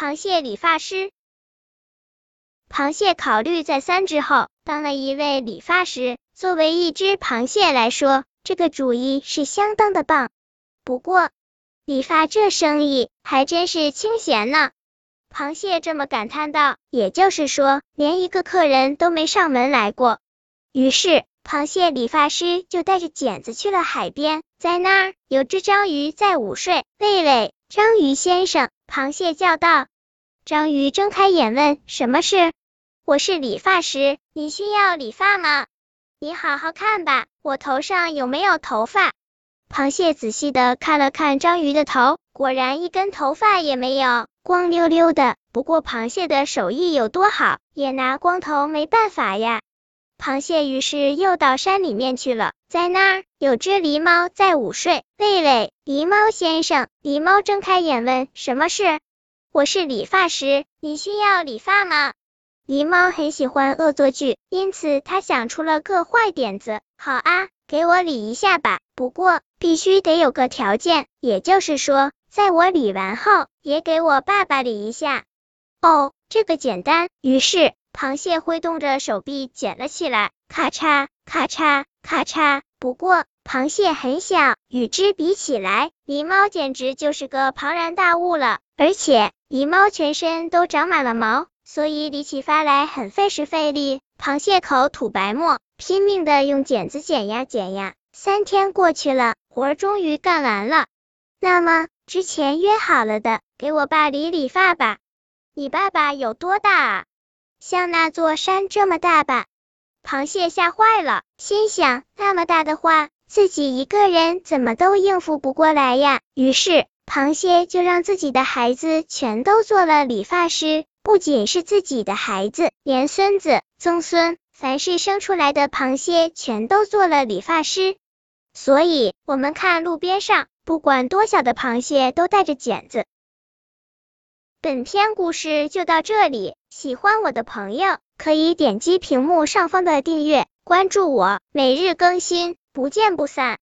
螃蟹理发师。螃蟹考虑再三之后，当了一位理发师。作为一只螃蟹来说，这个主意是相当的棒。不过，理发这生意还真是清闲呢。螃蟹这么感叹道。也就是说，连一个客人都没上门来过。于是，螃蟹理发师就带着剪子去了海边，在那儿有只章鱼在午睡。喂喂，章鱼先生！螃蟹叫道。章鱼睁开眼问：“什么事？”“我是理发师，你需要理发吗？”“你好好看吧，我头上有没有头发？”螃蟹仔细的看了看章鱼的头，果然一根头发也没有，光溜溜的。不过螃蟹的手艺有多好，也拿光头没办法呀。螃蟹于是又到山里面去了，在那儿有只狸猫在午睡。喂喂，狸猫先生！狸猫睁开眼问：“什么事？”“我是理发师，你需要理发吗？”狸猫很喜欢恶作剧，因此他想出了个坏点子。“好啊，给我理一下吧，不过必须得有个条件，也就是说，在我理完后，也给我爸爸理一下。”“哦，这个简单。”于是。螃蟹挥动着手臂捡了起来，咔嚓咔嚓咔嚓。不过螃蟹很小，与之比起来，狸猫简直就是个庞然大物了。而且狸猫全身都长满了毛，所以理起发来很费时费力。螃蟹口吐白沫，拼命的用剪子剪呀剪呀。三天过去了，活儿终于干完了。那么之前约好了的，给我爸理理发吧。你爸爸有多大啊？像那座山这么大吧？螃蟹吓坏了，心想那么大的话，自己一个人怎么都应付不过来呀。于是，螃蟹就让自己的孩子全都做了理发师，不仅是自己的孩子，连孙子、曾孙，凡是生出来的螃蟹，全都做了理发师。所以，我们看路边上，不管多小的螃蟹，都带着剪子。本篇故事就到这里，喜欢我的朋友可以点击屏幕上方的订阅，关注我，每日更新，不见不散。